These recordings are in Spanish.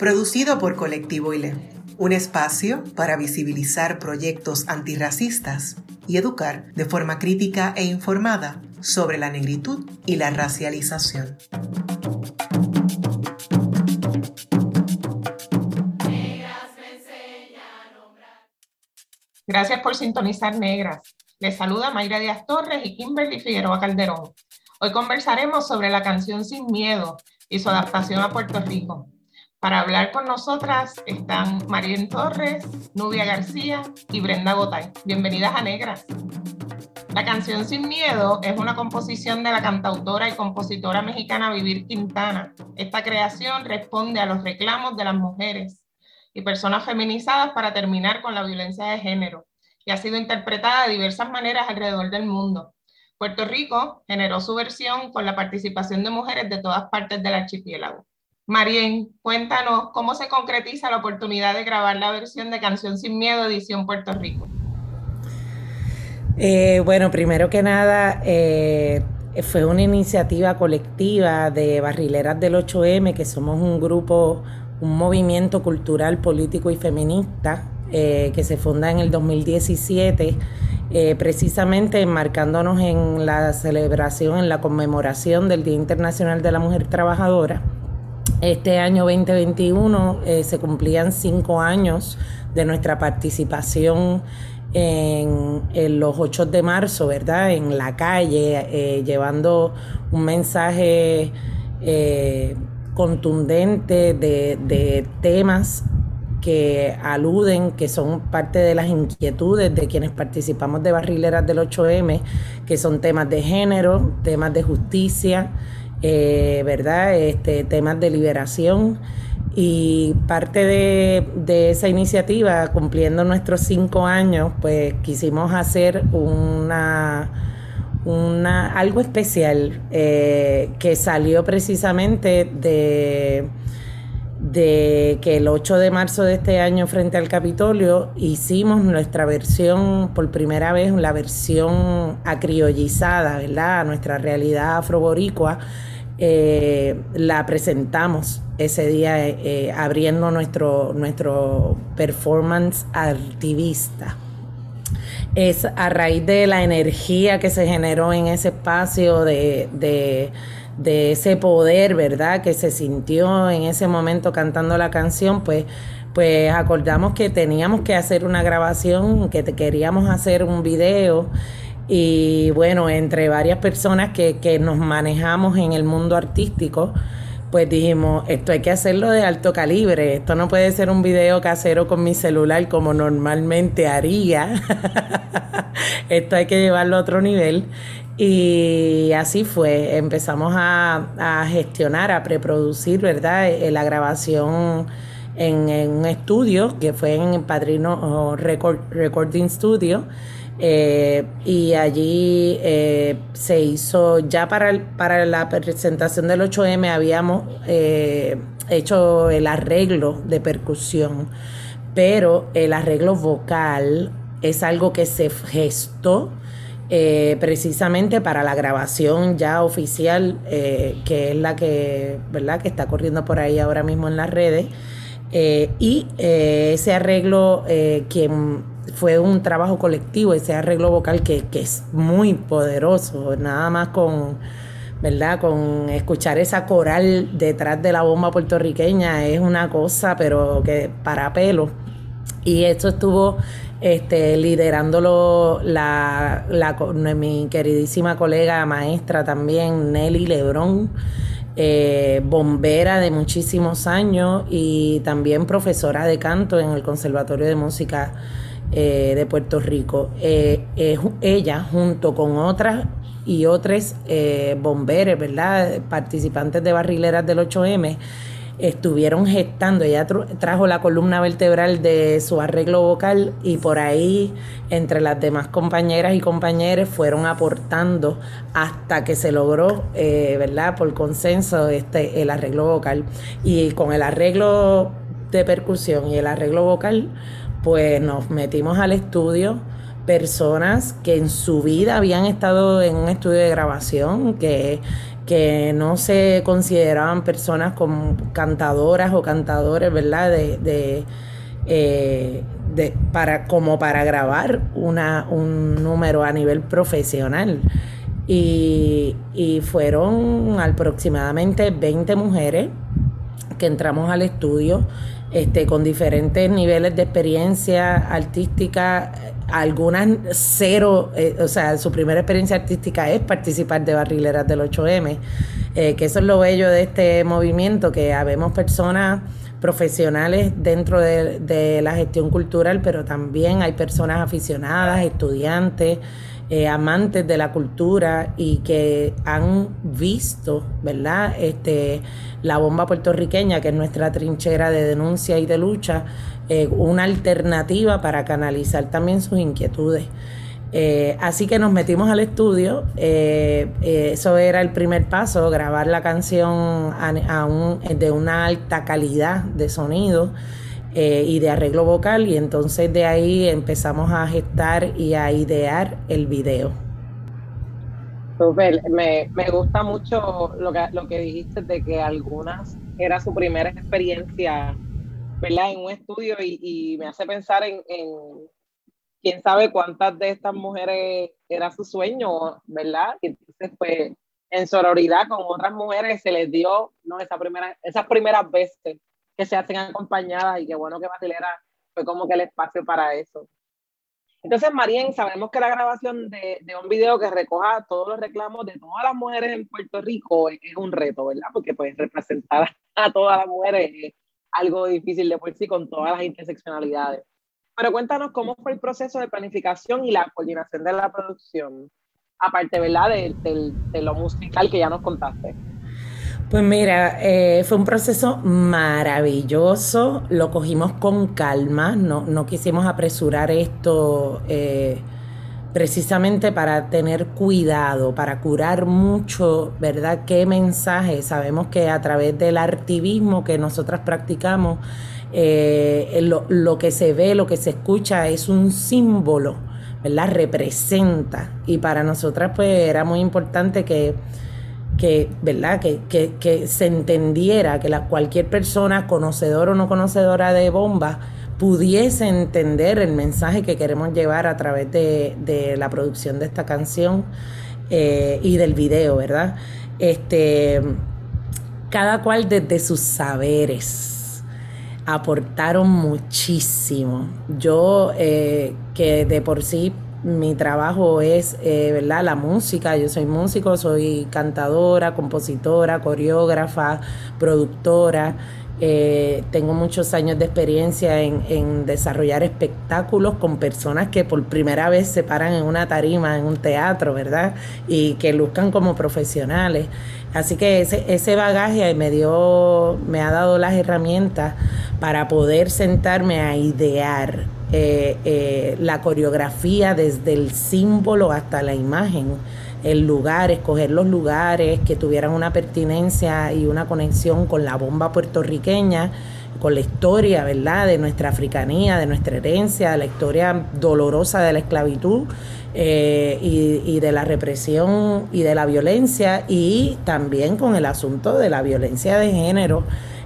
producido por Colectivo ILE, un espacio para visibilizar proyectos antirracistas y educar de forma crítica e informada sobre la negritud y la racialización. Gracias por sintonizar Negras. Les saluda Mayra Díaz Torres y Kimberly Figueroa Calderón. Hoy conversaremos sobre la canción Sin Miedo y su adaptación a Puerto Rico. Para hablar con nosotras están Marien Torres, Nubia García y Brenda Gotay. Bienvenidas a Negras. La canción Sin Miedo es una composición de la cantautora y compositora mexicana Vivir Quintana. Esta creación responde a los reclamos de las mujeres y personas feminizadas para terminar con la violencia de género y ha sido interpretada de diversas maneras alrededor del mundo. Puerto Rico generó su versión con la participación de mujeres de todas partes del archipiélago. Marien, cuéntanos cómo se concretiza la oportunidad de grabar la versión de Canción Sin Miedo, edición Puerto Rico. Eh, bueno, primero que nada, eh, fue una iniciativa colectiva de Barrileras del 8M, que somos un grupo, un movimiento cultural, político y feminista eh, que se funda en el 2017 eh, precisamente enmarcándonos en la celebración, en la conmemoración del Día Internacional de la Mujer Trabajadora. Este año 2021 eh, se cumplían cinco años de nuestra participación en, los 8 de marzo, ¿verdad? En la calle, eh, llevando un mensaje contundente de, de temas que aluden, que son parte de las inquietudes de quienes participamos de Barrileras del 8M, que son temas de género, temas de justicia, eh, ¿verdad? Este, temas de liberación. Y parte de, de, esa iniciativa, cumpliendo nuestros cinco años, pues quisimos hacer una, una algo especial eh, que salió precisamente de de que el 8 de marzo de este año frente al Capitolio hicimos nuestra versión, por primera vez, la versión acriollizada, ¿verdad? Nuestra realidad afroboricua, eh, la presentamos ese día eh, abriendo nuestro, nuestro performance activista. Es a raíz de la energía que se generó en ese espacio de de ese poder, ¿verdad? Que se sintió en ese momento cantando la canción, pues, pues acordamos que teníamos que hacer una grabación, que queríamos hacer un video. Y bueno, entre varias personas que, que nos manejamos en el mundo artístico, pues dijimos, esto hay que hacerlo de alto calibre, esto no puede ser un video casero con mi celular como normalmente haría, esto hay que llevarlo a otro nivel. Y así fue, empezamos a, gestionar, a preproducir, ¿verdad? Eh, la grabación en, un estudio que fue en Padrino Recording Studio. Eh, y allí eh, se hizo, ya para, para la presentación del 8M habíamos hecho el arreglo de percusión, pero el arreglo vocal es algo que se gestó eh, precisamente para la grabación ya oficial, eh, que es la que, ¿verdad? que está corriendo por ahí ahora mismo en las redes. Eh, y ese arreglo, quien fue un trabajo colectivo, ese arreglo vocal que, que, es muy poderoso, nada más con, ¿verdad? Con escuchar esa coral detrás de la bomba puertorriqueña es una cosa, pero que para pelo. Y esto estuvo este, liderándolo la, la, mi queridísima colega maestra también, Nelly Lebrón, eh, bombera de muchísimos años y también profesora de canto en el Conservatorio de Música eh, de Puerto Rico. Eh, ella, junto con otras y otros bomberos, ¿verdad? Participantes de barrileras del 8M, estuvieron gestando. Ella trajo la columna vertebral de su arreglo vocal y por ahí, entre las demás compañeras y compañeros, fueron aportando hasta que se logró, eh, ¿verdad? Por consenso, este, el arreglo vocal. Y con el arreglo de percusión y el arreglo vocal, pues nos metimos al estudio personas que en su vida habían estado en un estudio de grabación, que que no se consideraban personas como cantadoras o cantadores, ¿verdad? De, eh, de, para, como para grabar una, un número a nivel profesional. Y, y fueron aproximadamente 20 mujeres que entramos al estudio este, con diferentes niveles de experiencia artística, algunas cero, eh, o sea, su primera experiencia artística es participar de barrileras del 8M, eh, que eso es lo bello de este movimiento, que habemos personas profesionales dentro de, de la gestión cultural, pero también hay personas aficionadas, estudiantes, eh, amantes de la cultura y que han visto, ¿verdad? Este, la bomba puertorriqueña, que es nuestra trinchera de denuncia y de lucha, eh, una alternativa para canalizar también sus inquietudes. Eh, así que nos metimos al estudio, eso era el primer paso, grabar la canción de una alta calidad de sonido. Eh, y de arreglo vocal y entonces de ahí empezamos a gestar y a idear el video. Super, me, me gusta mucho lo que, lo que dijiste de que algunas era su primera experiencia ¿verdad? en un estudio y, y me hace pensar en, en, quién sabe cuántas de estas mujeres era su sueño, ¿verdad? Y entonces pues en sororidad con otras mujeres se les dio ¿no? Esa primera, esas primeras veces que se hacen acompañadas y qué bueno que Basilera fue como que el espacio para eso. Entonces, Marien, sabemos que la grabación de, de, un video que recoja todos los reclamos de todas las mujeres en Puerto Rico es, un reto, ¿verdad? Porque pues representar a todas las mujeres es algo difícil de por sí con todas las interseccionalidades. Pero cuéntanos cómo fue el proceso de planificación y la coordinación de la producción, aparte, ¿verdad? De, de, de lo musical que ya nos contaste. Pues mira, eh, fue un proceso maravilloso, lo cogimos con calma, no, no quisimos apresurar esto eh, precisamente para tener cuidado, para curar mucho, ¿verdad? ¿Qué mensaje? Sabemos que a través del activismo que nosotras practicamos, eh, lo, lo que se ve, lo que se escucha es un símbolo, ¿verdad? Representa. Y para nosotras pues era muy importante que que, ¿verdad? Que, que, que se entendiera, que la, cualquier persona, conocedora o no conocedora de bombas, pudiese entender el mensaje que queremos llevar a través de, de la producción de esta canción eh, y del video, ¿verdad? Este, cada cual desde sus saberes aportaron muchísimo. Yo, eh, que de por sí mi trabajo es, eh, ¿verdad? La música. Yo soy músico, soy cantadora, compositora, coreógrafa, productora. Eh, tengo muchos años de experiencia en, desarrollar espectáculos con personas que por primera vez se paran en una tarima, en un teatro, ¿verdad? Y que luzcan como profesionales. Así que ese, ese bagaje me dio, me ha dado las herramientas para poder sentarme a idear eh, eh, la coreografía desde el símbolo hasta la imagen, el lugar, escoger los lugares que tuvieran una pertinencia y una conexión con la bomba puertorriqueña, con la historia, ¿verdad?, de nuestra africanía, de nuestra herencia, de la historia dolorosa de la esclavitud eh, y, y, de la represión y de la violencia, y también con el asunto de la violencia de género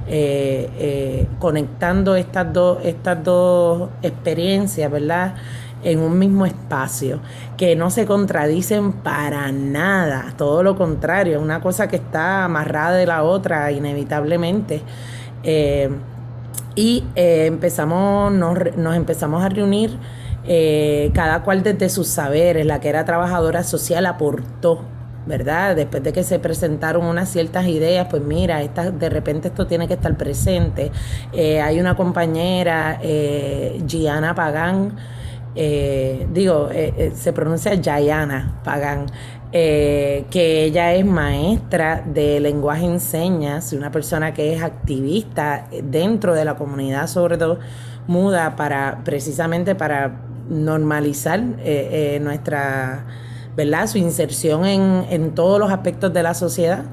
eh, eh, conectando estas dos, estas dos experiencias, ¿verdad? En un mismo espacio, que no se contradicen para nada, todo lo contrario, una cosa que está amarrada de la otra inevitablemente. Eh, y empezamos, nos, nos, empezamos a reunir, cada cual desde sus saberes, la que era trabajadora social aportó ¿verdad? Después de que se presentaron unas ciertas ideas, pues mira, de repente esto tiene que estar presente. Eh, hay una compañera, eh, Gianna Pagán, eh, digo, eh, eh se pronuncia Jayana Pagán, eh, que ella es maestra de lenguaje en señas, una persona que es activista dentro de la comunidad, sobre todo muda, para precisamente para normalizar eh, eh, nuestra, ¿verdad? Su inserción en, en, todos los aspectos de la sociedad.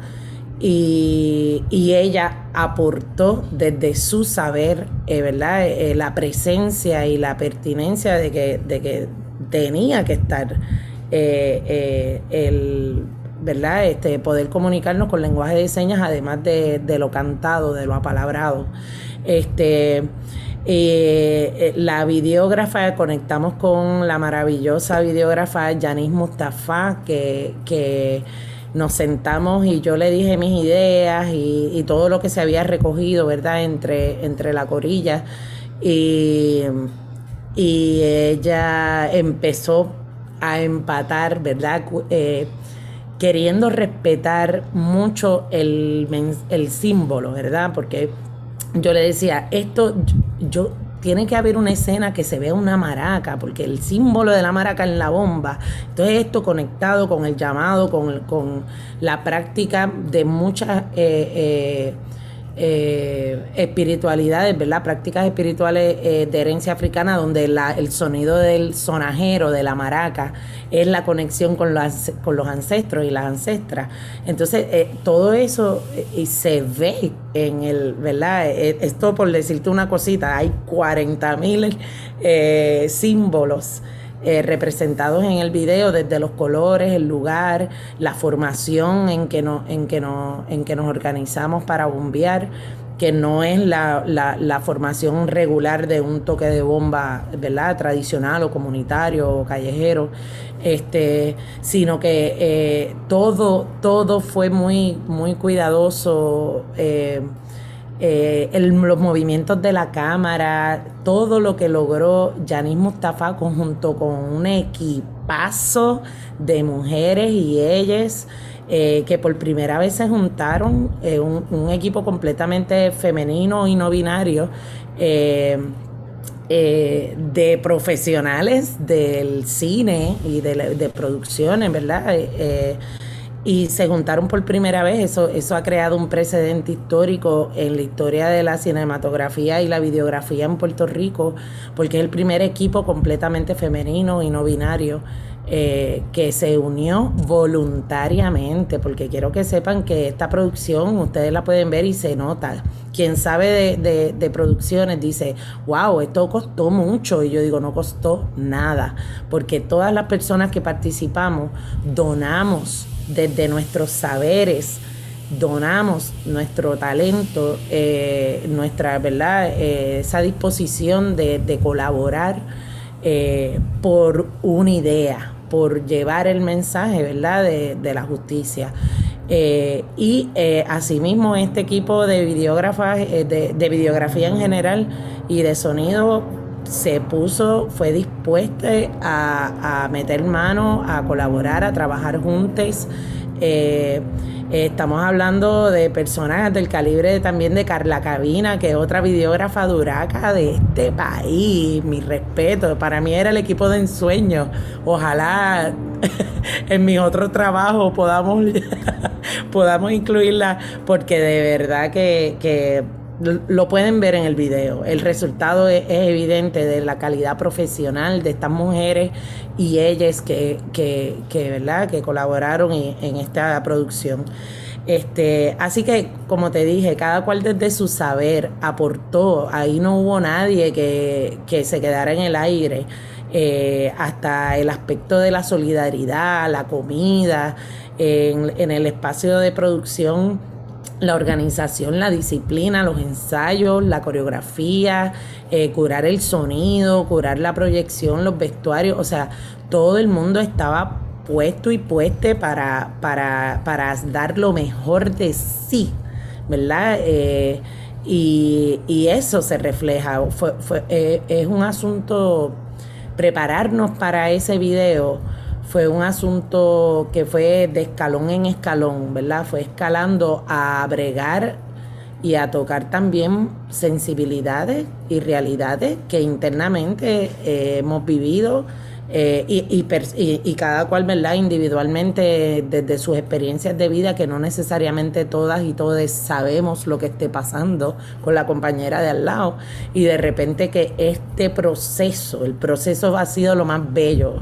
Y, y ella aportó desde su saber, ¿verdad? la presencia y la pertinencia de que, de que tenía que estar eh, eh, el ¿verdad? Este, poder comunicarnos con lenguaje de señas, además de, lo cantado, de lo apalabrado. Este, eh, la videógrafa, conectamos con la maravillosa videógrafa Yanis Mustafa, que, que nos sentamos y yo le dije mis ideas y, todo lo que se había recogido, ¿verdad?, entre, entre la corilla. Y, y ella empezó a empatar, ¿verdad? Eh, queriendo respetar mucho el, el símbolo, ¿verdad? Porque yo le decía, esto, yo, tiene que haber una escena que se vea una maraca, porque el símbolo de la maraca en la bomba. Entonces esto conectado con el llamado, con, con la práctica de muchas... Eh, eh, eh, espiritualidades, ¿verdad? Prácticas espirituales eh, de herencia africana donde el sonido del sonajero, de la maraca, es la conexión con los, con los ancestros y las ancestras. Entonces, eh, todo eso se ve en el, ¿verdad? esto por decirte una cosita, hay 40 mil símbolos eh, representados en el video desde los colores, el lugar, la formación en que, no, en que, no, en que nos organizamos para bombear que no es la, la, formación regular de un toque de bomba, ¿verdad? Tradicional o comunitario o callejero, este, sino que eh, todo, todo fue muy, muy cuidadoso. Eh, eh, los movimientos de la cámara, todo lo que logró Yanis Mustafa conjunto con un equipazo de mujeres y ellas eh, que por primera vez se juntaron, eh, un, equipo completamente femenino y no binario. de profesionales del cine y de, de producciones, ¿verdad? Y se juntaron por primera vez. Eso, eso ha creado un precedente histórico en la historia de la cinematografía y la videografía en Puerto Rico, porque es el primer equipo completamente femenino y no binario eh, que se unió voluntariamente, porque quiero que sepan que esta producción ustedes la pueden ver y se nota. Quien sabe de, de, de producciones dice, wow, esto costó mucho. Y yo digo, no costó nada, porque todas las personas que participamos donamos desde nuestros saberes, donamos nuestro talento, eh, nuestra, ¿verdad? Eh, esa disposición de, colaborar eh, por una idea, por llevar el mensaje, ¿verdad? De, la justicia. y asimismo este equipo de videógrafas, de, videografía en general y de sonido se puso, fue dispuesta a, a meter mano, a colaborar, a trabajar juntos. Eh, estamos hablando de personas del calibre también de Carla Cabina, que es otra videógrafa duraca de este país. Mi respeto, para mí era el equipo de ensueño. Ojalá en mi otro trabajo podamos, podamos incluirla, porque de verdad que, que lo pueden ver en el video. El resultado es, evidente de la calidad profesional de estas mujeres y ellas que, que, que ¿verdad? que colaboraron en, esta producción. Este, así que, como te dije, cada cual desde su saber aportó. Ahí no hubo nadie que, que se quedara en el aire. Eh, hasta el aspecto de la solidaridad, la comida, en, en el espacio de producción la organización, la disciplina, los ensayos, la coreografía, eh, curar el sonido, curar la proyección, los vestuarios, o sea, todo el mundo estaba puesto y pueste para, para, para dar lo mejor de sí, ¿verdad? Eh, y, eso se refleja, fue, fue, eh, es un asunto prepararnos para ese video fue un asunto que fue de escalón en escalón, ¿verdad? Fue escalando a bregar y a tocar también sensibilidades y realidades que internamente eh, hemos vivido Eh, y, y, cada cual, ¿verdad? Individualmente, desde sus experiencias de vida, que no necesariamente todas y todos sabemos lo que esté pasando con la compañera de al lado. Y de repente que este proceso, el proceso ha sido lo más bello.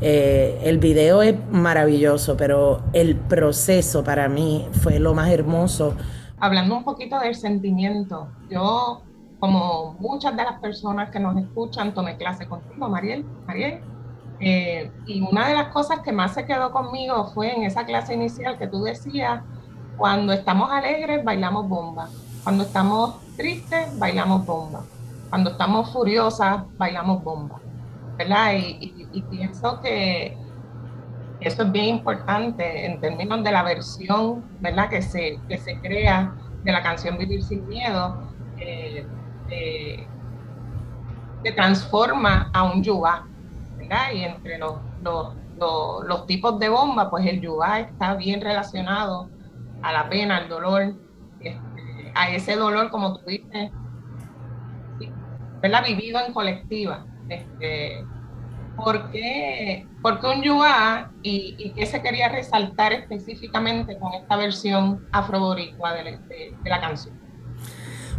Eh, el video es maravilloso, pero el proceso para mí fue lo más hermoso. Hablando un poquito del sentimiento, yo como muchas de las personas que nos escuchan, tomé clase contigo, Mariel. Mariel, eh, y una de las cosas que más se quedó conmigo fue en esa clase inicial que tú decías, cuando estamos alegres bailamos bomba, cuando estamos tristes bailamos bomba, cuando estamos furiosas bailamos bomba, ¿verdad? Y, pienso que eso es bien importante en términos de la versión, ¿verdad? Que se, que se crea de la canción Vivir sin Miedo, eh, eh, que transforma a un yuba, y entre los, los, tipos de bomba, pues el yuba está bien relacionado a la pena, al dolor, este, a ese dolor, como tú dices, ¿verdad? Vivido en colectiva. Este, ¿por, qué, un yuba y, qué se quería resaltar específicamente con esta versión afroboricua de la canción?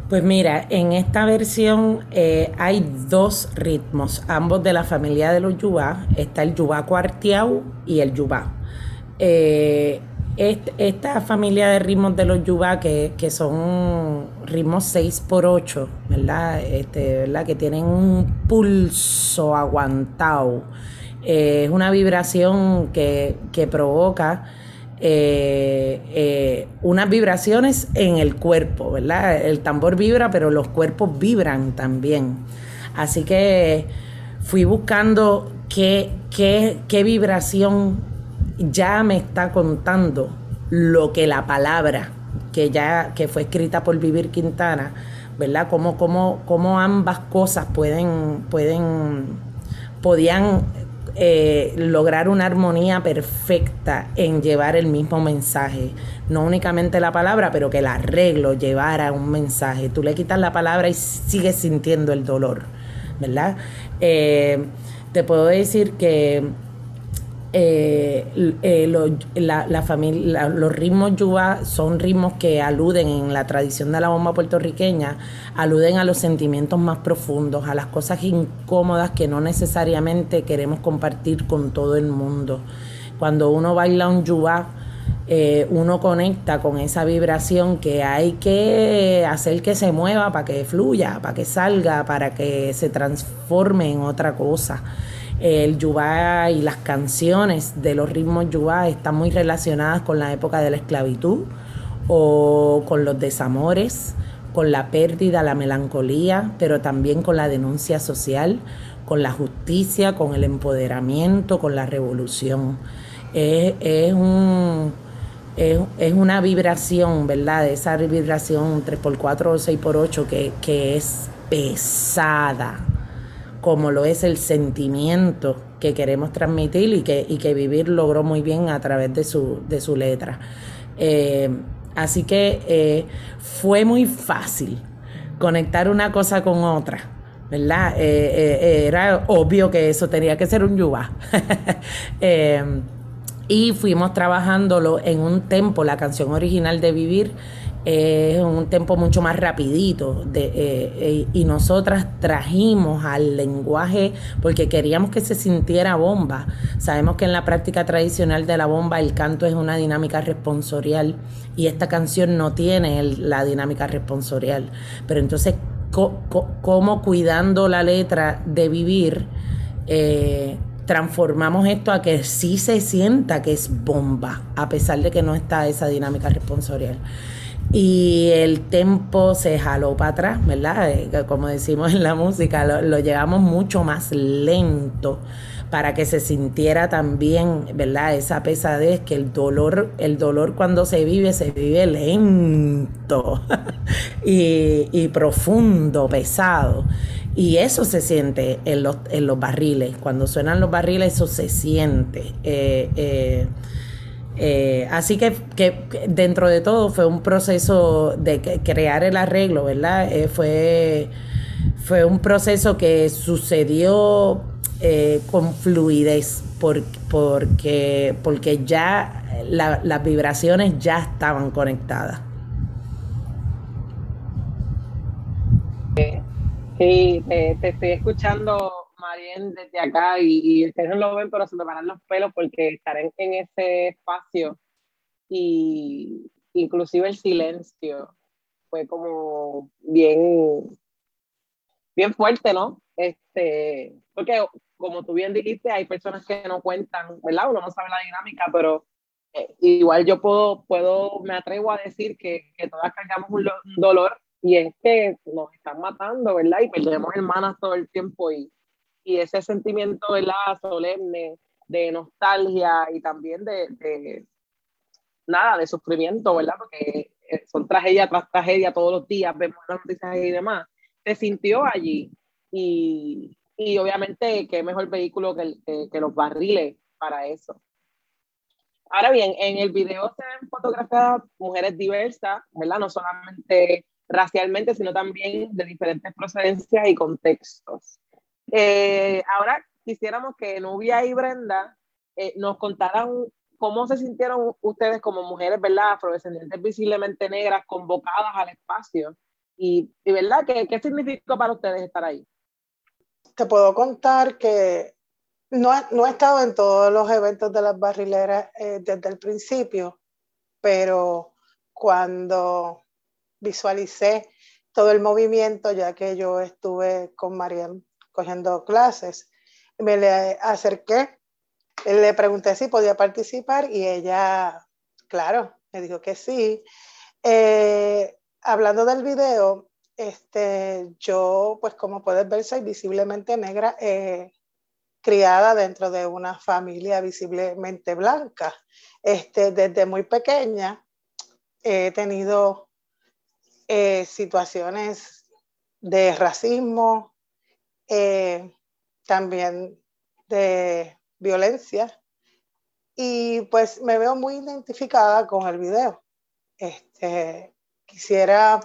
Pues mira, en esta versión eh, hay dos ritmos, ambos de la familia de los yubá. Está el yubá cuarteau y el yubá. Eh, esta familia de ritmos de los yubá, que, son ritmos 6 por 8 ¿verdad? Este, ¿verdad? Que tienen un pulso aguantado. Eh, es una vibración que, que provoca eh, eh, unas vibraciones en el cuerpo, ¿verdad? El tambor vibra, pero los cuerpos vibran también. Así que fui buscando qué, qué, qué vibración ya me está contando lo que la palabra que ya que fue escrita por Vivir Quintana, ¿verdad? Cómo, cómo, cómo ambas cosas pueden, pueden, podían eh, lograr una armonía perfecta en llevar el mismo mensaje. No únicamente la palabra, pero que el arreglo llevara un mensaje. Tú le quitas la palabra y sigues sintiendo el dolor, ¿verdad? Eh, te puedo decir que eh, eh la, familia, los ritmos yuba son ritmos que aluden en la tradición de la bomba puertorriqueña, aluden a los sentimientos más profundos, a las cosas incómodas que no necesariamente queremos compartir con todo el mundo. Cuando uno baila un yuba, eh, uno conecta con esa vibración que hay que hacer que se mueva para que fluya, para que salga, para que se transforme en otra cosa. El yubá y las canciones de los ritmos yubá están muy relacionadas con la época de la esclavitud o con los desamores, con la pérdida, la melancolía, pero también con la denuncia social, con la justicia, con el empoderamiento, con la revolución. Es, es, un, es, una vibración, ¿verdad? Esa vibración 3x4 o 6x8 que, que es pesada como lo es el sentimiento que queremos transmitir y que, y que Vivir logró muy bien a través de su, de su letra. Eh, así que eh, fue muy fácil conectar una cosa con otra. ¿Verdad? Eh, era obvio que eso tenía que ser un yuba. y fuimos trabajándolo en un tempo, la canción original de Vivir es un tiempo mucho más rapidito de, eh, eh, y nosotras trajimos al lenguaje porque queríamos que se sintiera bomba. Sabemos que en la práctica tradicional de la bomba el canto es una dinámica responsorial y esta canción no tiene la dinámica responsorial. Pero entonces, ¿cómo cuidando la letra de vivir? Eh, transformamos esto a que sí se sienta que es bomba, a pesar de que no está esa dinámica responsorial y el tempo se jaló para atrás, ¿verdad? Eh, como decimos en la música, lo, llevamos mucho más lento para que se sintiera también, ¿verdad? Esa pesadez, que el dolor, el dolor cuando se vive, se vive lento y, profundo, pesado. Y eso se siente en los, en los barriles. Cuando suenan los barriles, eso se siente. Eh, eh, eh, así que, dentro de todo fue un proceso de crear el arreglo, ¿verdad? Eh, fue, fue un proceso que sucedió eh, con fluidez porque, porque ya las vibraciones ya estaban conectadas. Sí, te, estoy escuchando, Marien, desde acá y, ustedes no lo ven, pero se me paran los pelos porque estar en, en ese espacio y inclusive el silencio fue como bien, bien fuerte, ¿no? Este, porque como tú bien dijiste, hay personas que no cuentan, ¿verdad? Uno no sabe la dinámica, pero eh, igual yo puedo, puedo, me atrevo a decir que, que todas cargamos un, dolor y es que nos están matando, ¿verdad? Y perdemos hermanas todo el tiempo y, y ese sentimiento, ¿verdad? Solemne de nostalgia y también de, de nada, de sufrimiento, ¿verdad? Porque eh, son tragedia tras tragedia todos los días, vemos las noticias y demás. Se sintió allí y, y obviamente qué mejor vehículo que, que, los barriles para eso. Ahora bien, en el video se ven fotografiadas mujeres diversas, ¿verdad? No solamente racialmente, sino también de diferentes procedencias y contextos. Eh, ahora quisiéramos que Nubia y Brenda eh, nos contaran cómo se sintieron ustedes como mujeres, ¿verdad? Afrodescendientes visiblemente negras, convocadas al espacio. Y, y ¿verdad? ¿Qué, ¿Qué significó para ustedes estar ahí? te puedo contar que no, no, he estado en todos los eventos de las barrileras eh, desde el principio, pero cuando visualicé todo el movimiento, ya que yo estuve con Mariam cogiendo clases, me le acerqué, le pregunté si podía participar y ella, claro, me dijo que sí. Eh, hablando del video, este, yo, pues como puedes ver, soy visiblemente negra, eh, criada dentro de una familia visiblemente blanca. Este, desde muy pequeña he tenido eh, situaciones de racismo, eh, también de violencia, y pues me veo muy identificada con el video. Este, quisiera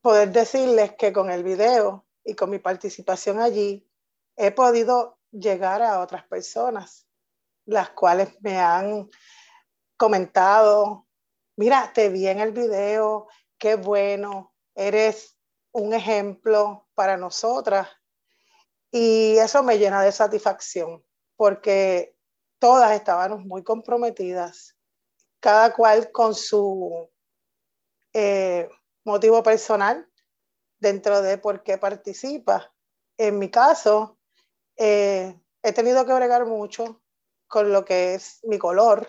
poder decirles que con el video y con mi participación allí he podido llegar a otras personas, las cuales me han comentado, mira, te vi en el video, qué bueno, eres un ejemplo para nosotras. Y eso me llena de satisfacción, porque todas estábamos muy comprometidas, cada cual con su eh, motivo personal dentro de por qué participa. En mi caso, eh, he tenido que bregar mucho con lo que es mi color.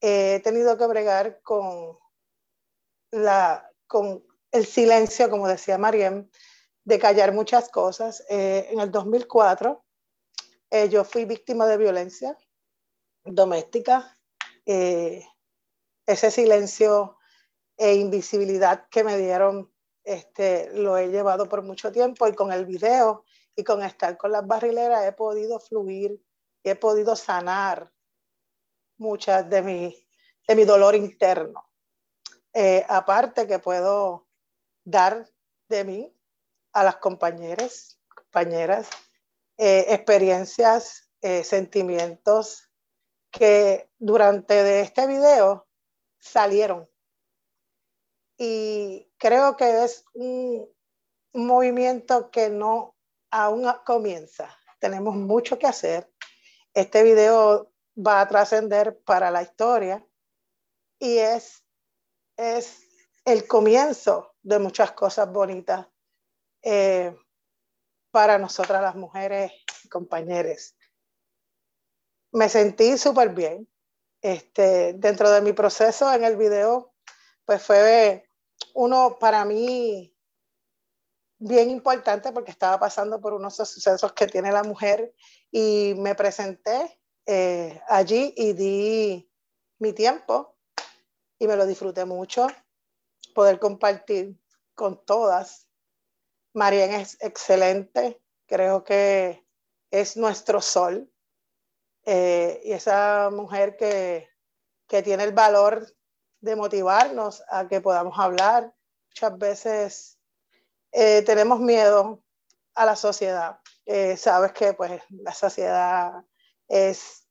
he tenido que bregar con, la, con el silencio, como decía Mariem, de callar muchas cosas. Eh, en el 2004 eh, yo fui víctima de violencia doméstica. ese silencio e invisibilidad que me dieron, este, lo he llevado por mucho tiempo y con el video y con estar con las barrileras he podido fluir y he podido sanar muchas de mi, de mi dolor interno. Eh, aparte que puedo dar de mí a las compañeras, compañeras eh, experiencias, eh, sentimientos que durante de este video salieron y creo que es un, movimiento que no aún comienza. Tenemos mucho que hacer. Este video va a trascender para la historia y es, es el comienzo de muchas cosas bonitas eh, para nosotras las mujeres y compañeras. Me sentí súper bien. Este, dentro de mi proceso en el video pues fue uno para mí bien importante porque estaba pasando por unos sucesos que tiene la mujer y me presenté eh, allí y di mi tiempo y me lo disfruté mucho, poder compartir con todas. Marian es excelente, creo que es nuestro sol eh, y esa mujer que, que tiene el valor de motivarnos a que podamos hablar. Muchas veces eh, tenemos miedo a la sociedad Eh, sabes que pues la sociedad es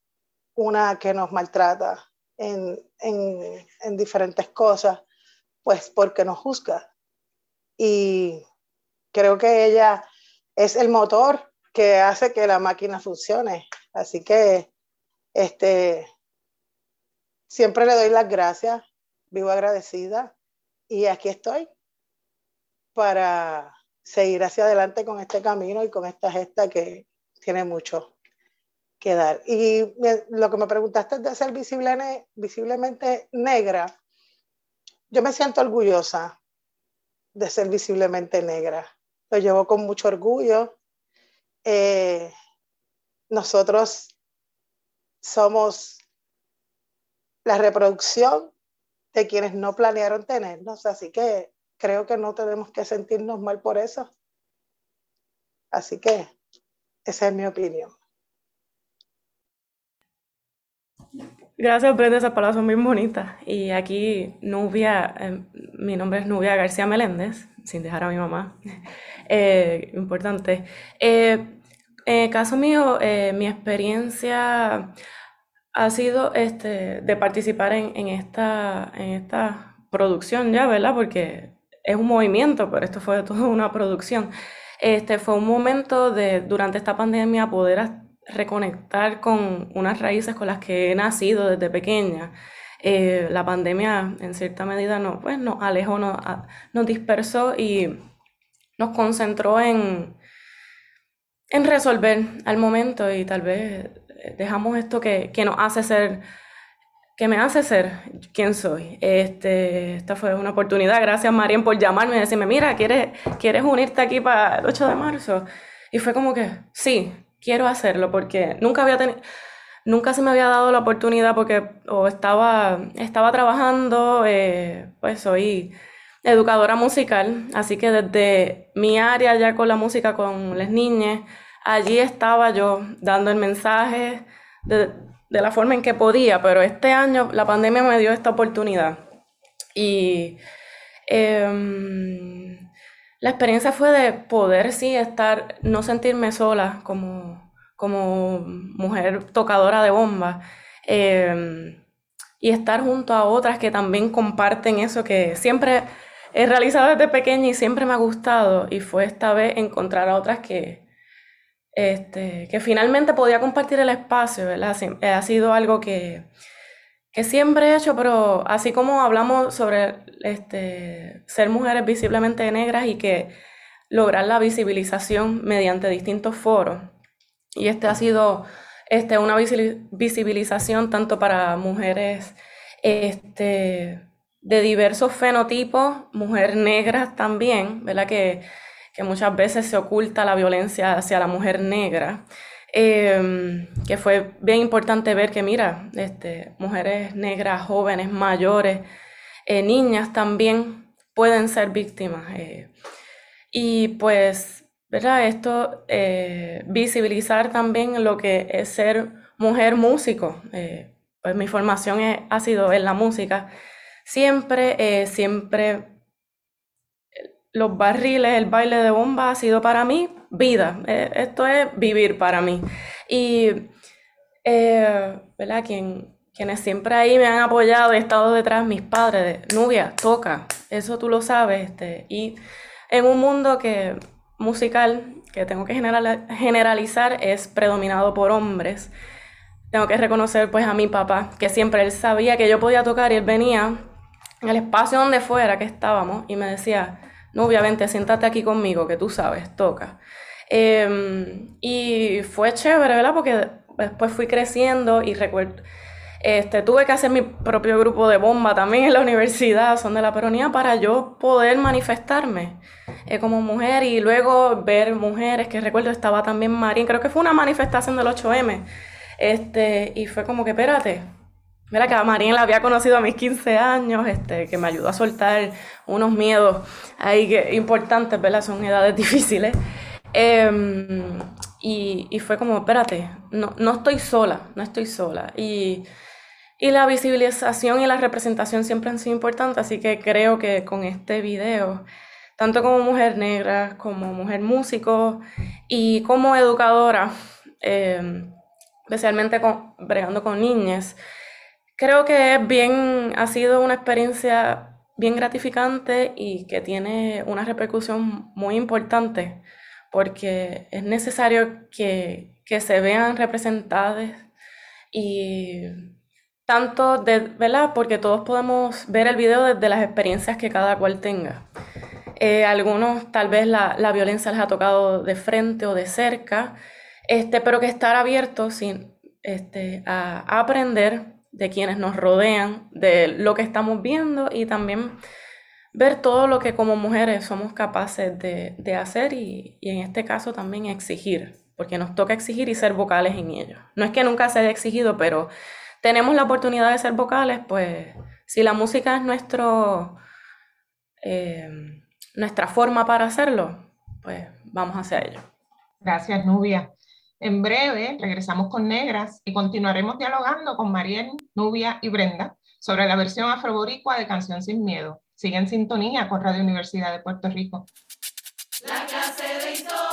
una que nos maltrata en, en, en diferentes cosas, pues porque nos juzga. Y creo que ella es el motor que hace que la máquina funcione. Así que este, siempre le doy las gracias, vivo agradecida y aquí estoy para seguir hacia adelante con este camino y con esta gesta que tiene mucho que dar. Y lo que me preguntaste de ser visible, visiblemente negra, yo me siento orgullosa de ser visiblemente negra. Lo llevo con mucho orgullo. Eh, nosotros somos la reproducción de quienes no planearon tenernos, así que creo que no tenemos que sentirnos mal por eso. Así que esa es mi opinión. Gracias, Brenda, esas palabras son muy bonitas. Y aquí Nubia, eh, mi nombre es Nubia García Meléndez, sin dejar a mi mamá. Eh, importante. Eh, en caso mío, mi experiencia ha sido este, de participar en, en, esta, en esta producción ya, ¿verdad? Porque es un movimiento, pero esto fue toda una producción. Este fue un momento de, durante esta pandemia, poder reconectar con unas raíces con las que he nacido desde pequeña. Eh, la pandemia, en cierta medida, no, pues, nos alejó, nos, nos dispersó y nos concentró en, en resolver al momento y tal vez dejamos esto que, que nos hace ser que me hace ser quien soy. Este, esta fue una oportunidad. Gracias, Marien, por llamarme y decirme, mira, ¿quieres, ¿quieres unirte aquí para el 8 de marzo? Y fue como que, sí, quiero hacerlo porque nunca había tenido... Nunca se me había dado la oportunidad porque o estaba, estaba trabajando, eh, pues soy educadora musical, así que desde mi área ya con la música con las niñas, allí estaba yo dando el mensaje de, de la forma en que podía, pero este año la pandemia me dio esta oportunidad. Y em, la experiencia fue de poder, sí, estar, no sentirme sola como, como mujer tocadora de bomba. Em, y estar junto a otras que también comparten eso que siempre he realizado desde pequeña y siempre me ha gustado. Y fue esta vez encontrar a otras que, este, que finalmente podía compartir el espacio, ¿verdad? Eh, ha sido algo que, que siempre he hecho, pero así como hablamos sobre este, ser mujeres visiblemente negras y que lograr la visibilización mediante distintos foros. Y este ha sido este, una visibilización tanto para mujeres este, de diversos fenotipos, mujeres negras también, ¿verdad? Que que muchas veces se oculta la violencia hacia la mujer negra, em, que fue bien importante ver que, mira, este, mujeres negras, jóvenes, mayores, eh, niñas también pueden ser víctimas. Eh. y pues, ¿verdad? Esto, eh, visibilizar también lo que es ser mujer músico. pues mi formación ha sido en la música. Siempre, siempre los barriles, el baile de bomba ha sido para mí vida. Eh, esto es vivir para mí. Y, eh, ¿verdad? Quien, quienes siempre ahí me han apoyado y estado detrás, mis padres, de, Nubia, toca, eso tú lo sabes. Este, y en un mundo que musical, que tengo que generalizar, es predominado por hombres. Tengo que reconocer pues a mi papá, que siempre él sabía que yo podía tocar y él venía en el espacio donde fuera que estábamos y me decía, no, obviamente, siéntate aquí conmigo, que tú sabes, toca. Em, y fue chévere, ¿verdad? Porque después fui creciendo y recuerdo, este, tuve que hacer mi propio grupo de bomba también en la universidad, son de la peronía, para yo poder manifestarme eh, como mujer y luego ver mujeres, que recuerdo estaba también Marín, creo que fue una manifestación del 8M, este, y fue como que, espérate, Mira que a Marín la había conocido a mis 15 años, este, que me ayudó a soltar unos miedos ahí que, importantes, ¿verdad? Son edades difíciles. Em, y, y, fue como, espérate, no, no estoy sola, no estoy sola. Y, y la visibilización y la representación siempre han sido importantes, así que creo que con este video tanto como mujer negra, como mujer músico y como educadora, em, especialmente con, bregando con niñas, creo que bien, ha sido una experiencia bien gratificante y que tiene una repercusión muy importante porque es necesario que, que se vean representadas y tanto de, ¿verdad? Porque todos podemos ver el video desde las experiencias que cada cual tenga. Eh, algunos tal vez la, la, violencia les ha tocado de frente o de cerca, este, pero que estar abiertos sin, este, a, a, aprender de quienes nos rodean, de lo que estamos viendo y también ver todo lo que como mujeres somos capaces de, de hacer y, y, en este caso también exigir, porque nos toca exigir y ser vocales en ello. No es que nunca se haya exigido, pero tenemos la oportunidad de ser vocales, pues si la música es nuestro... Eh, nuestra forma para hacerlo, pues vamos hacia ello. Gracias, Nubia. En breve regresamos con Negras y continuaremos dialogando con Mariel, Nubia y Brenda sobre la versión afroboricua de Canción Sin Miedo. Sigue en sintonía con Radio Universidad de Puerto Rico. La de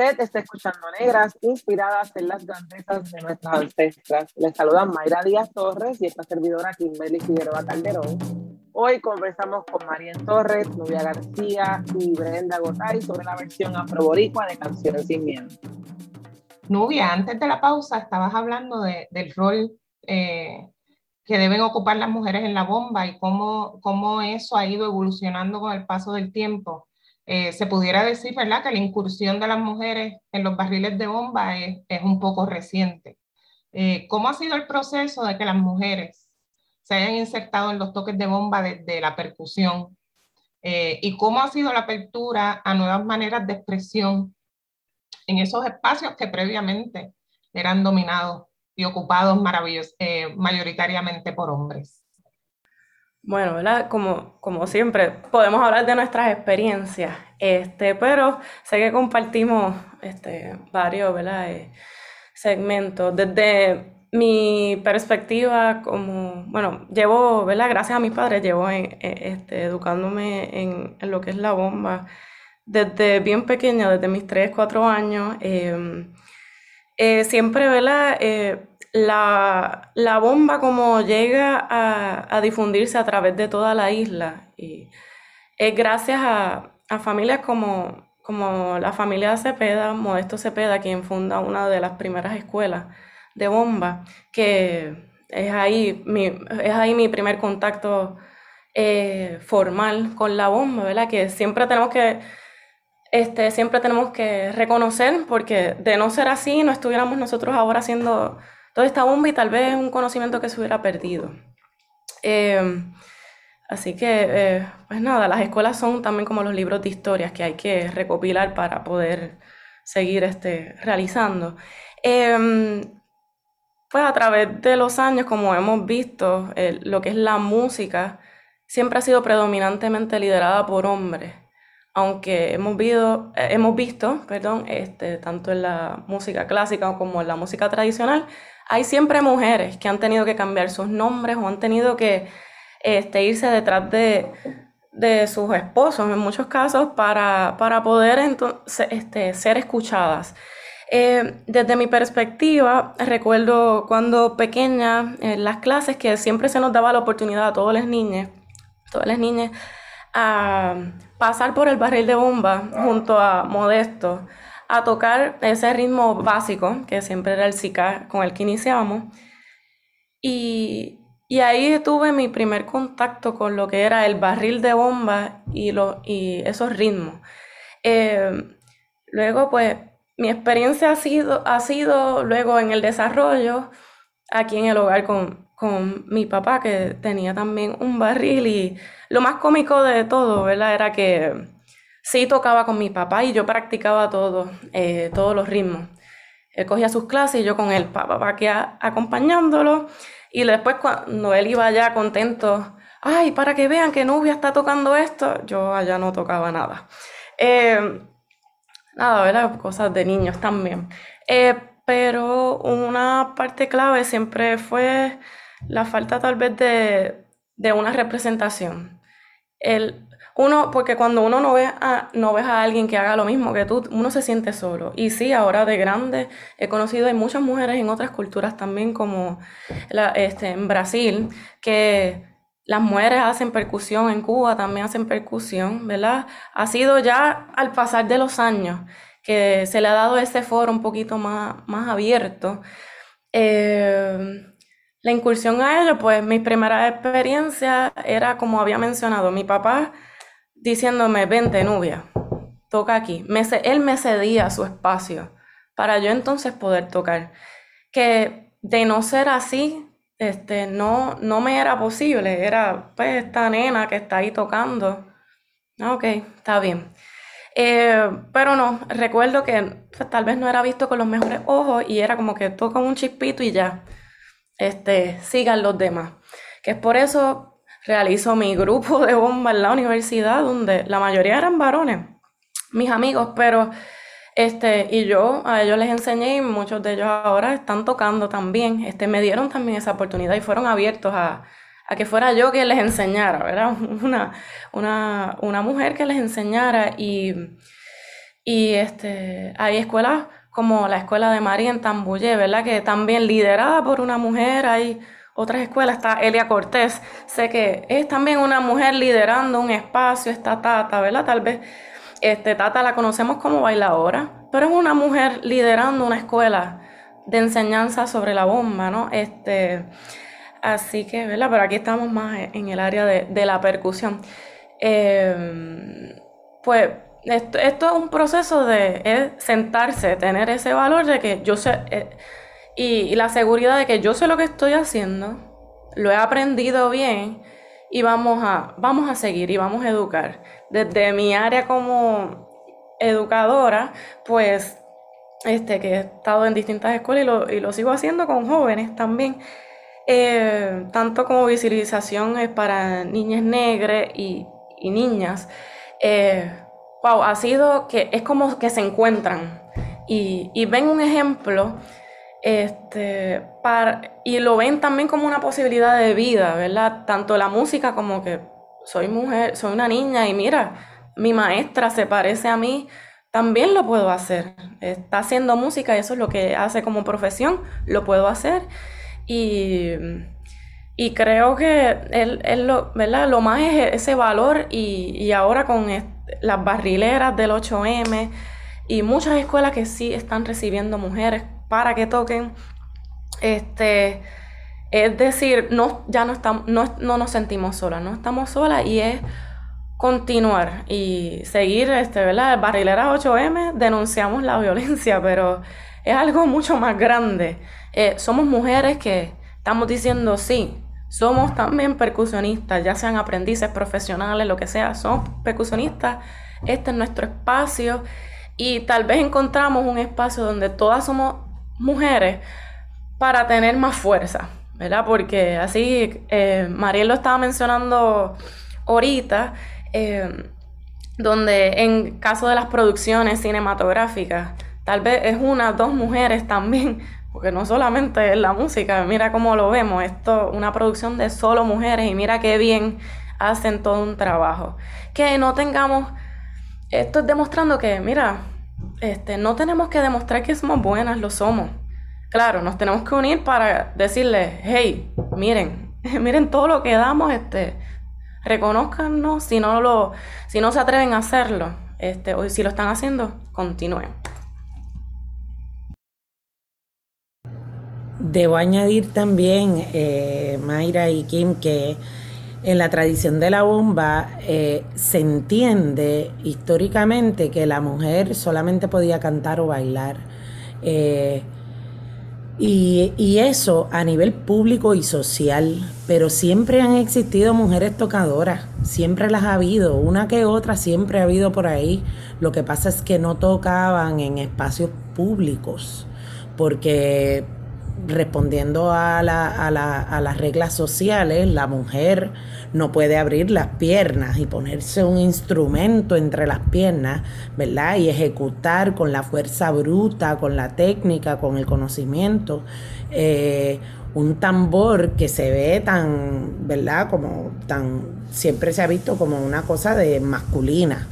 Usted está escuchando Negras, inspiradas en las grandezas de nuestras ancestras. Les saludan Mayra Díaz Torres y esta servidora Kimberly Figueroa Calderón. Hoy conversamos con Marien Torres, Nubia García y Brenda Gotay sobre la versión afroboricua de Canción Sin Miedo. Nubia, antes de la pausa estabas hablando de, del rol eh, que deben ocupar las mujeres en la bomba y cómo, cómo eso ha ido evolucionando con el paso del tiempo. Eh, se pudiera decir, ¿verdad?, que la incursión de las mujeres en los barriles de bomba es, un poco reciente. Eh, ¿Cómo ha sido el proceso de que las mujeres se hayan insertado en los toques de bomba desde la percusión? Eh, ¿Y cómo ha sido la apertura a nuevas maneras de expresión en esos espacios que previamente eran dominados y ocupados eh, mayoritariamente por hombres? Bueno, ¿verdad? Como, como siempre, podemos hablar de nuestras experiencias, este, pero sé que compartimos este, varios, ¿verdad? Eh, segmentos. Desde mi perspectiva, como, bueno, llevo, ¿verdad? Gracias a mis padres, llevo en- eh, este, educándome en, en lo que es la bomba desde bien pequeña, desde mis 3, 4 años. em, eh, siempre, ¿verdad? La, la bomba como llega a, a difundirse a través de toda la isla y es gracias a, a familias como, como la familia Cepeda, Modesto Cepeda, quien funda una de las primeras escuelas de bomba, que es ahí mi, es ahí mi primer contacto eh, formal con la bomba, ¿verdad? Que siempre tenemos que este, siempre tenemos que reconocer, porque de no ser así, no estuviéramos nosotros ahora haciendo toda esta bomba y tal vez un conocimiento que se hubiera perdido. Eh, así que, eh, pues nada, las escuelas son también como los libros de historias que hay que recopilar para poder seguir este, realizando. Eh, pues a través de los años, como hemos visto, lo que es la música siempre ha sido predominantemente liderada por hombres aunque hemos eh, hemos visto, perdón, este, tanto en la música clásica como en la música tradicional, hay siempre mujeres que han tenido que cambiar sus nombres o han tenido que este, irse detrás de, de sus esposos en muchos casos para, para poder entonces, este, ser escuchadas. Eh, desde mi perspectiva, recuerdo cuando pequeña en las clases que siempre se nos daba la oportunidad a todas las niñas, todas las niñas, a pasar por el barril de bomba junto a Modesto, a tocar ese ritmo básico, que siempre era el sicar con el que iniciamos. Y, y ahí tuve mi primer contacto con lo que era el barril de bomba y, lo, y esos ritmos. Eh, luego, pues, mi experiencia ha sido, ha sido luego en el desarrollo, aquí en el hogar con, con mi papá, que tenía también un barril y lo más cómico de todo, ¿verdad? Era que sí tocaba con mi papá y yo practicaba todo, eh, todos los ritmos. Él cogía sus clases y yo con él, papá, pa, que acompañándolo. Y después cuando él iba allá contento, ay, para que vean que Nubia está tocando esto, yo allá no tocaba nada. Eh, nada, ¿verdad? Cosas de niños también. Eh, pero una parte clave siempre fue la falta tal vez de, de una representación. El, uno, porque cuando uno no ve, a, no ves a alguien que haga lo mismo que tú, uno se siente solo. Y sí, ahora de grande he conocido, hay muchas mujeres en otras culturas también, como la, este, en Brasil, que las mujeres hacen percusión, en Cuba también hacen percusión, ¿verdad? Ha sido ya al pasar de los años que se le ha dado ese foro un poquito más, más abierto. Eh, la incursión a ello, pues mi primera experiencia era como había mencionado, mi papá diciéndome, vente Nubia, toca aquí. Me, él me cedía su espacio para yo entonces poder tocar. Que de no ser así, este, no, no me era posible. Era pues esta nena que está ahí tocando. Ah, Ok, está bien. Eh, pero no, recuerdo que pues, tal vez no era visto con los mejores ojos y era como que tocan un chispito y ya, este, sigan los demás. Que es por eso realizo mi grupo de bomba en la universidad, donde la mayoría eran varones, mis amigos, pero este, y yo a ellos les enseñé y muchos de ellos ahora están tocando también. Este, me dieron también esa oportunidad y fueron abiertos a, a que fuera yo quien les enseñara, ¿verdad? Una, una, una mujer que les enseñara y, y este, hay escuelas como la escuela de María en Tambullé, ¿verdad? Que también liderada por una mujer, hay otras escuelas, está Elia Cortés, sé que es también una mujer liderando un espacio, está Tata, ¿verdad? Tal vez este, Tata la conocemos como bailadora, pero es una mujer liderando una escuela de enseñanza sobre la bomba, ¿no? Este, así que, ¿verdad? Pero aquí estamos más en el área de, de la percusión. Eh, pues esto, esto es un proceso de sentarse, tener ese valor de que yo sé, eh, y, la seguridad de que yo sé lo que estoy haciendo, lo he aprendido bien y vamos a, vamos a seguir y vamos a educar. Desde mi área como educadora, pues este, que he estado en distintas escuelas y lo, y lo sigo haciendo con jóvenes también. eh, tanto como visibilización es para niñas negras y, y niñas, eh, wow, ha sido que es como que se encuentran y, y ven un ejemplo este, y lo ven también como una posibilidad de vida, ¿verdad? Tanto la música como que soy mujer, soy una niña y mira, mi maestra se parece a mí, también lo puedo hacer. Está haciendo música y eso es lo que hace como profesión, lo puedo hacer. Y, y creo que él lo, ¿verdad? lo más es ese valor y, y ahora con las barrileras del 8M y muchas escuelas que sí están recibiendo mujeres para que toquen, este, es decir, no, ya no, estamos, no, no nos sentimos solas, no estamos solas y es continuar y seguir, este, ¿verdad? Barrileras 8M, denunciamos la violencia, pero es algo mucho más grande. Eh, somos mujeres que estamos diciendo sí, somos también percusionistas, ya sean aprendices profesionales, lo que sea, somos percusionistas, este es nuestro espacio y tal vez encontramos un espacio donde todas somos mujeres para tener más fuerza, ¿verdad? Porque así, eh, Mariel lo estaba mencionando ahorita, eh, donde en caso de las producciones cinematográficas, tal vez es una, dos mujeres también, porque no solamente es la música, mira cómo lo vemos, esto, una producción de solo mujeres y mira qué bien hacen todo un trabajo. Que no tengamos, esto es demostrando que, mira, este, no tenemos que demostrar que somos buenas, lo somos. Claro, nos tenemos que unir para decirles, hey, miren, miren todo lo que damos, este, reconozcanos si no lo, si no se atreven a hacerlo, este, o si lo están haciendo, continúen. Debo añadir también, eh, Mayra y Kim, que en la tradición de la bomba eh, se entiende históricamente que la mujer solamente podía cantar o bailar. Eh, y, y eso a nivel público y social, pero siempre han existido mujeres tocadoras, siempre las ha habido, una que otra siempre ha habido por ahí. Lo que pasa es que no tocaban en espacios públicos, porque respondiendo a, la, a, la, a, las reglas sociales, la mujer no puede abrir las piernas y ponerse un instrumento entre las piernas, ¿verdad? Y ejecutar con la fuerza bruta, con la técnica, con el conocimiento, eh, un tambor que se ve tan, ¿verdad? Como tan, siempre se ha visto como una cosa de masculina.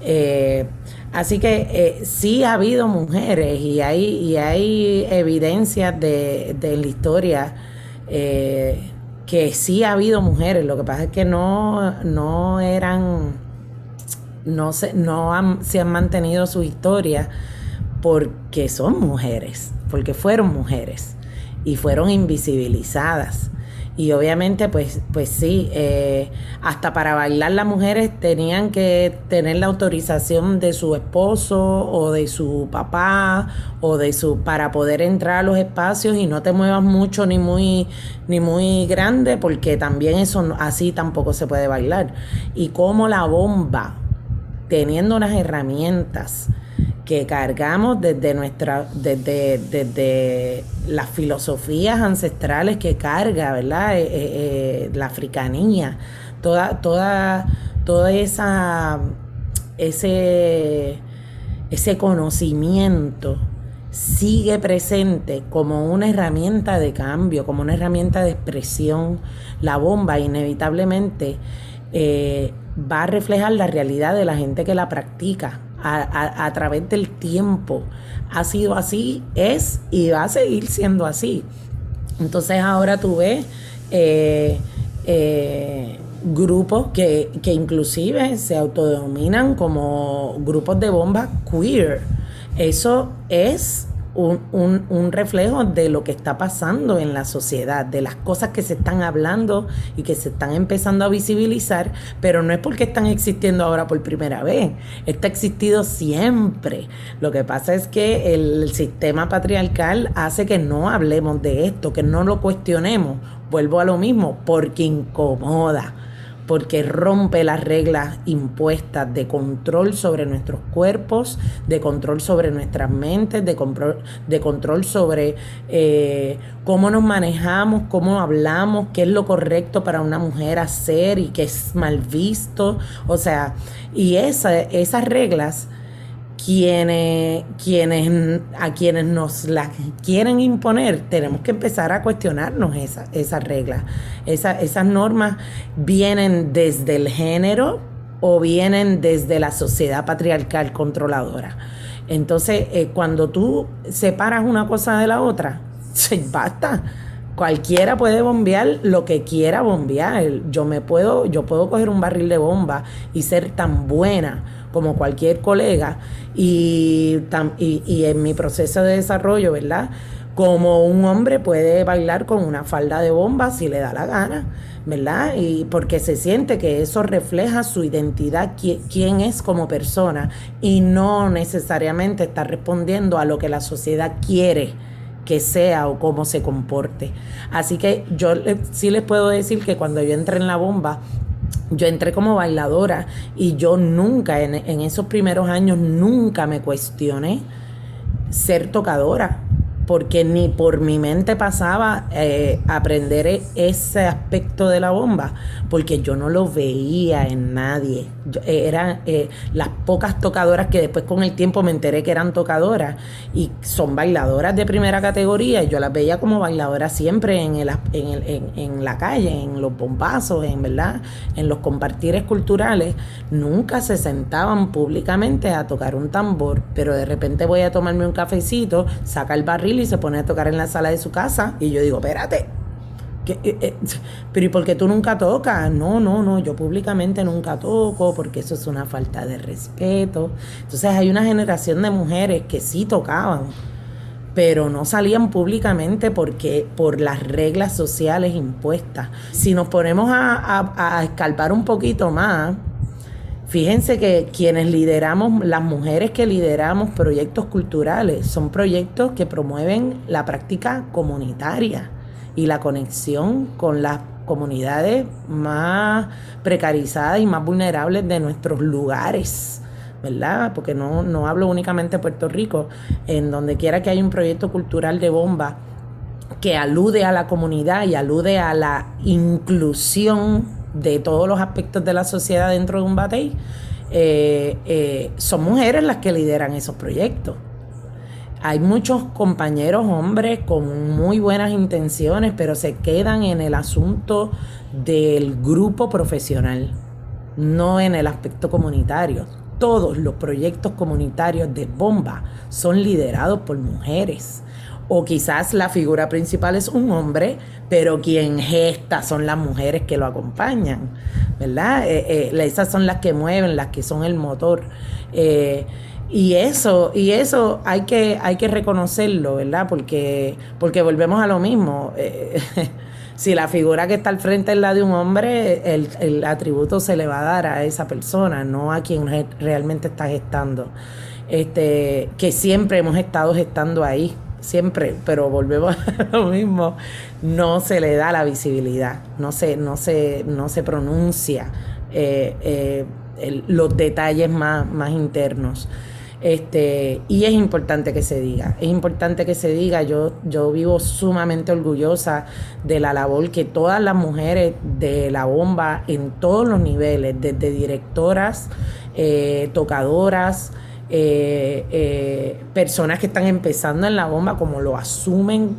Eh, así que eh, sí ha habido mujeres y hay, y hay evidencias de, de la historia eh, que sí ha habido mujeres. Lo que pasa es que no, no eran, no, se, no han, se han mantenido su historia porque son mujeres, porque fueron mujeres y fueron invisibilizadas. Y obviamente, pues, pues sí, eh, hasta para bailar las mujeres tenían que tener la autorización de su esposo o de su papá o de su para poder entrar a los espacios y no te muevas mucho ni muy ni muy grande porque también eso así tampoco se puede bailar. Y como la bomba teniendo unas herramientas que cargamos desde nuestra, desde, desde las filosofías ancestrales que carga, ¿verdad? Eh, eh, la africanía, toda, toda, toda esa ese, ese conocimiento sigue presente como una herramienta de cambio, como una herramienta de expresión. La bomba inevitablemente eh, va a reflejar la realidad de la gente que la practica a, través del tiempo. Ha sido así, es y va a seguir siendo así. Entonces ahora tú ves eh, eh, grupos que, que, inclusive se autodenominan como grupos de bomba queer. Eso es un, un, reflejo de lo que está pasando en la sociedad, de las cosas que se están hablando y que se están empezando a visibilizar, pero no es porque están existiendo ahora por primera vez, está existido siempre. Lo que pasa es que el sistema patriarcal hace que no hablemos de esto, que no lo cuestionemos. Vuelvo a lo mismo, porque incomoda porque rompe las reglas impuestas de control sobre nuestros cuerpos, de control sobre nuestras mentes, de control, de control sobre eh, cómo nos manejamos, cómo hablamos, qué es lo correcto para una mujer hacer y qué es mal visto. O sea, y esa, esas reglas quienes, quienes, a quienes nos las quieren imponer, tenemos que empezar a cuestionarnos esa, esas reglas. Esa, esas normas vienen desde el género o vienen desde la sociedad patriarcal controladora. Entonces, eh, cuando tú separas una cosa de la otra, basta. Cualquiera puede bombear lo que quiera bombear. Yo me puedo, yo puedo coger un barril de bomba y ser tan buena como cualquier colega y, y, en mi proceso de desarrollo, ¿verdad? Como un hombre puede bailar con una falda de bomba si le da la gana, ¿verdad? Y porque se siente que eso refleja su identidad, quién es como persona y no necesariamente está respondiendo a lo que la sociedad quiere que sea o cómo se comporte. Así que yo sí les puedo decir que cuando yo entré en la bomba, yo entré como bailadora y yo nunca, en, en, esos primeros años, nunca me cuestioné ser tocadora porque ni por mi mente pasaba eh, aprender ese aspecto de la bomba, porque yo no lo veía en nadie. Eh, eran eh, las pocas tocadoras que después con el tiempo me enteré que eran tocadoras y son bailadoras de primera categoría. Yo las veía como bailadoras siempre en, el, en, el, en la calle, en los bombazos, en verdad, en los compartires culturales. Nunca se sentaban públicamente a tocar un tambor, pero de repente voy a tomarme un cafecito, saca el barril y se pone a tocar en la sala de su casa. Y yo digo, espérate, ¿qué, eh, eh, pero ¿y por qué tú nunca tocas? No, no, no, yo públicamente nunca toco porque eso es una falta de respeto. Entonces hay una generación de mujeres que sí tocaban, pero no salían públicamente porque por las reglas sociales impuestas. Si nos ponemos a, a, a escalpar un poquito más, Fíjense que quienes lideramos, las mujeres que lideramos proyectos culturales, son proyectos que promueven la práctica comunitaria y la conexión con las comunidades más precarizadas y más vulnerables de nuestros lugares. ¿verdad? Porque no, no hablo únicamente de Puerto Rico, en donde quiera que haya un proyecto cultural de bomba que alude a la comunidad y alude a la inclusión de todos los aspectos de la sociedad dentro de un batey, eh, eh, son mujeres las que lideran esos proyectos. Hay muchos compañeros hombres con muy buenas intenciones, pero se quedan en el asunto del grupo profesional, no en el aspecto comunitario. Todos los proyectos comunitarios de bomba son liderados por mujeres o quizás la figura principal es un hombre, pero quien gesta son las mujeres que lo acompañan, ¿verdad? Eh, eh, esas son las que mueven, las que son el motor. Eh, y eso, y eso hay que, hay que reconocerlo, ¿verdad? Porque, porque volvemos a lo mismo. si la figura que está al frente es la de un hombre, el, el, atributo se le va a dar a esa persona, no a quien realmente está gestando. Este, que siempre hemos estado gestando ahí, siempre, pero volvemos a lo mismo, no se le da la visibilidad, no se, no se, no se pronuncia eh, eh, el, los detalles más, más internos. Este, y es importante que se diga, es importante que se diga, yo, yo vivo sumamente orgullosa de la labor que todas las mujeres de la bomba en todos los niveles, desde directoras, eh, tocadoras, eh, eh, personas que están empezando en la bomba, como lo asumen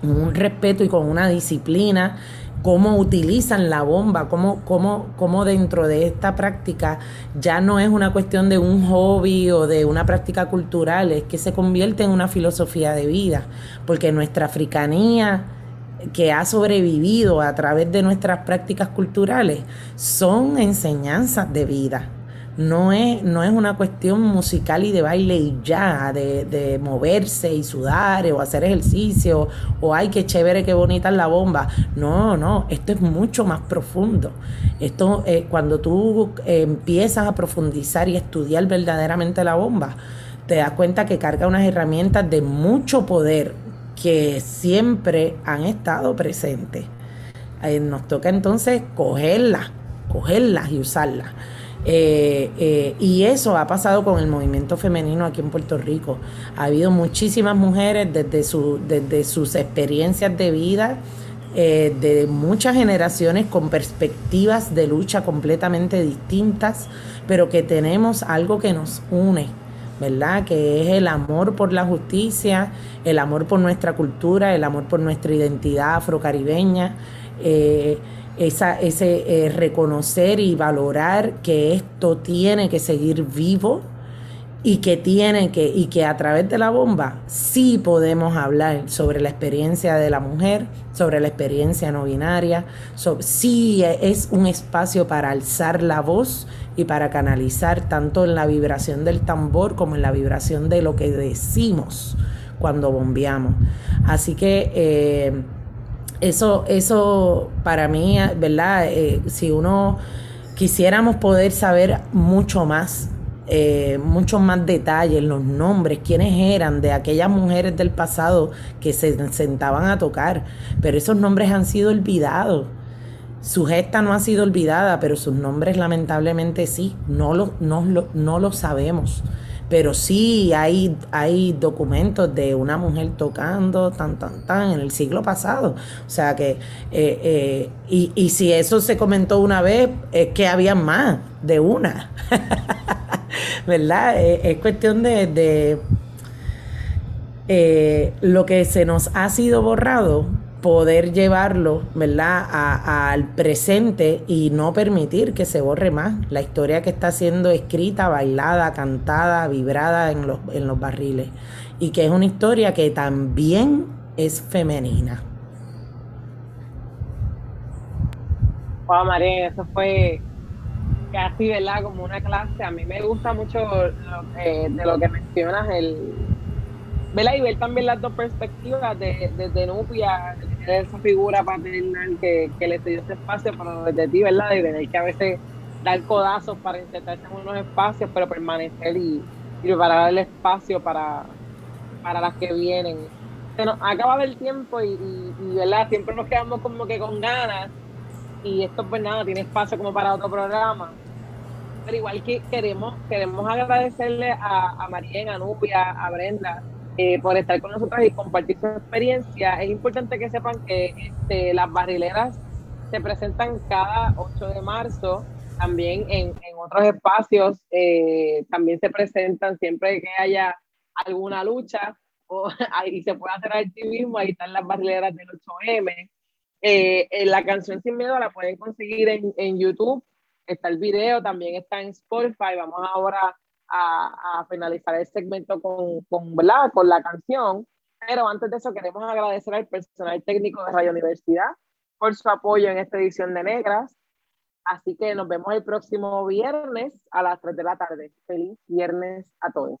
con un respeto y con una disciplina, cómo utilizan la bomba, cómo, cómo, cómo dentro de esta práctica ya no es una cuestión de un hobby o de una práctica cultural, es que se convierte en una filosofía de vida, porque nuestra africanía que ha sobrevivido a través de nuestras prácticas culturales son enseñanzas de vida no es, no es una cuestión musical y de baile y ya, de, de, moverse y sudar o hacer ejercicio, o ay, qué chévere, qué bonita es la bomba. No, no, esto es mucho más profundo. Esto, eh, cuando tú eh, empiezas a profundizar y estudiar verdaderamente la bomba, te das cuenta que carga unas herramientas de mucho poder que siempre han estado presentes. Eh, nos toca entonces cogerlas cogerlas y usarlas. Eh, eh, y eso ha pasado con el movimiento femenino aquí en Puerto Rico. Ha habido muchísimas mujeres desde, su, desde sus experiencias de vida, eh, de muchas generaciones con perspectivas de lucha completamente distintas, pero que tenemos algo que nos une, ¿verdad? Que es el amor por la justicia, el amor por nuestra cultura, el amor por nuestra identidad afrocaribeña. Esa, ese eh, reconocer y valorar que esto tiene que seguir vivo y que tiene que y que a través de la bomba sí podemos hablar sobre la experiencia de la mujer, sobre la experiencia no binaria, sí es un espacio para alzar la voz y para canalizar tanto en la vibración del tambor como en la vibración de lo que decimos cuando bombeamos. Así que eh, eso, eso para mí, ¿verdad? Eh, si uno quisiéramos poder saber mucho más, eh, muchos más detalles, los nombres, quiénes eran de aquellas mujeres del pasado que se sentaban a tocar, pero esos nombres han sido olvidados. Su gesta no ha sido olvidada, pero sus nombres lamentablemente sí, no lo, no no lo sabemos pero sí hay, hay documentos de una mujer tocando tan, tan, tan en el siglo pasado. O sea que, eh, eh, y, y, si eso se comentó una vez, es que había más de una. ¿Verdad? Es, es cuestión de, de eh, lo que se nos ha sido borrado poder llevarlo, ¿verdad?, al presente y no permitir que se borre más la historia que está siendo escrita, bailada, cantada, vibrada en los, en los barriles. Y que es una historia que también es femenina. Wow, María, eso fue casi, ¿verdad? Como una clase. A mí me gusta mucho lo, eh, de lo que mencionas, el, ¿verdad? Y ver también las dos perspectivas de, desde Nupia, de esa figura paternal que, que le dio ese espacio, pero desde ti, ¿verdad? De tener que a veces dar codazos para intentarse en unos espacios, pero permanecer y, y preparar el espacio para, para las que vienen. Se nos acaba el tiempo y, y, y, ¿verdad? Siempre nos quedamos como que con ganas y esto pues nada, tiene espacio como para otro programa. Pero igual que queremos, queremos agradecerle a, a María, a Nupia, a Brenda, eh, por estar con nosotros y compartir su experiencia. Es importante que sepan que este, las barrileras se presentan cada 8 de marzo, también en, en otros espacios, eh, también se presentan siempre que haya alguna lucha o, y se puede hacer activismo, ahí están las barrileras del 8M. Eh, la canción Sin Miedo la pueden conseguir en, en YouTube, está el video, también está en Spotify, vamos ahora a, a, finalizar el segmento con, con, con la canción. Pero antes de eso queremos agradecer al personal técnico de Radio Universidad por su apoyo en esta edición de Negras. Así que nos vemos el próximo viernes a las 3 de la tarde. Feliz viernes a todos.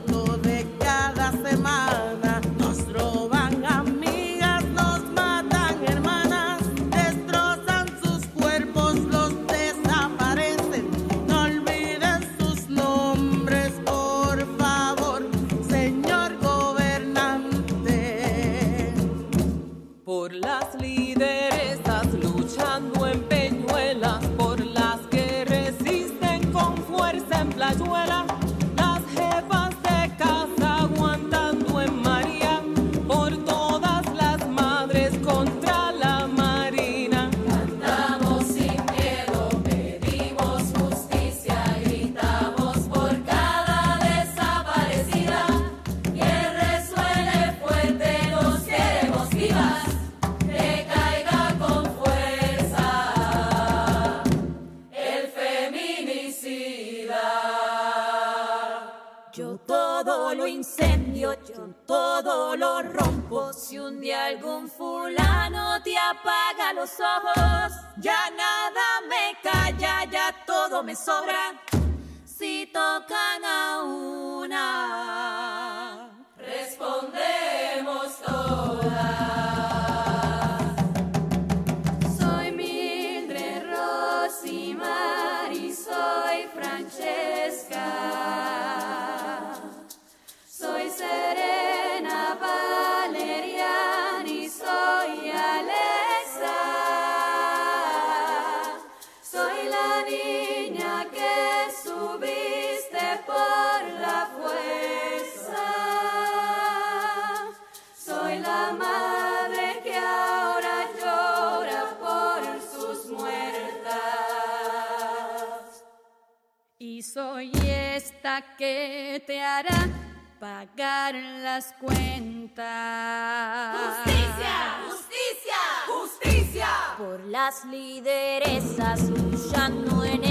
las lideresas huyendo en el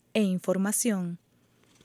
e información.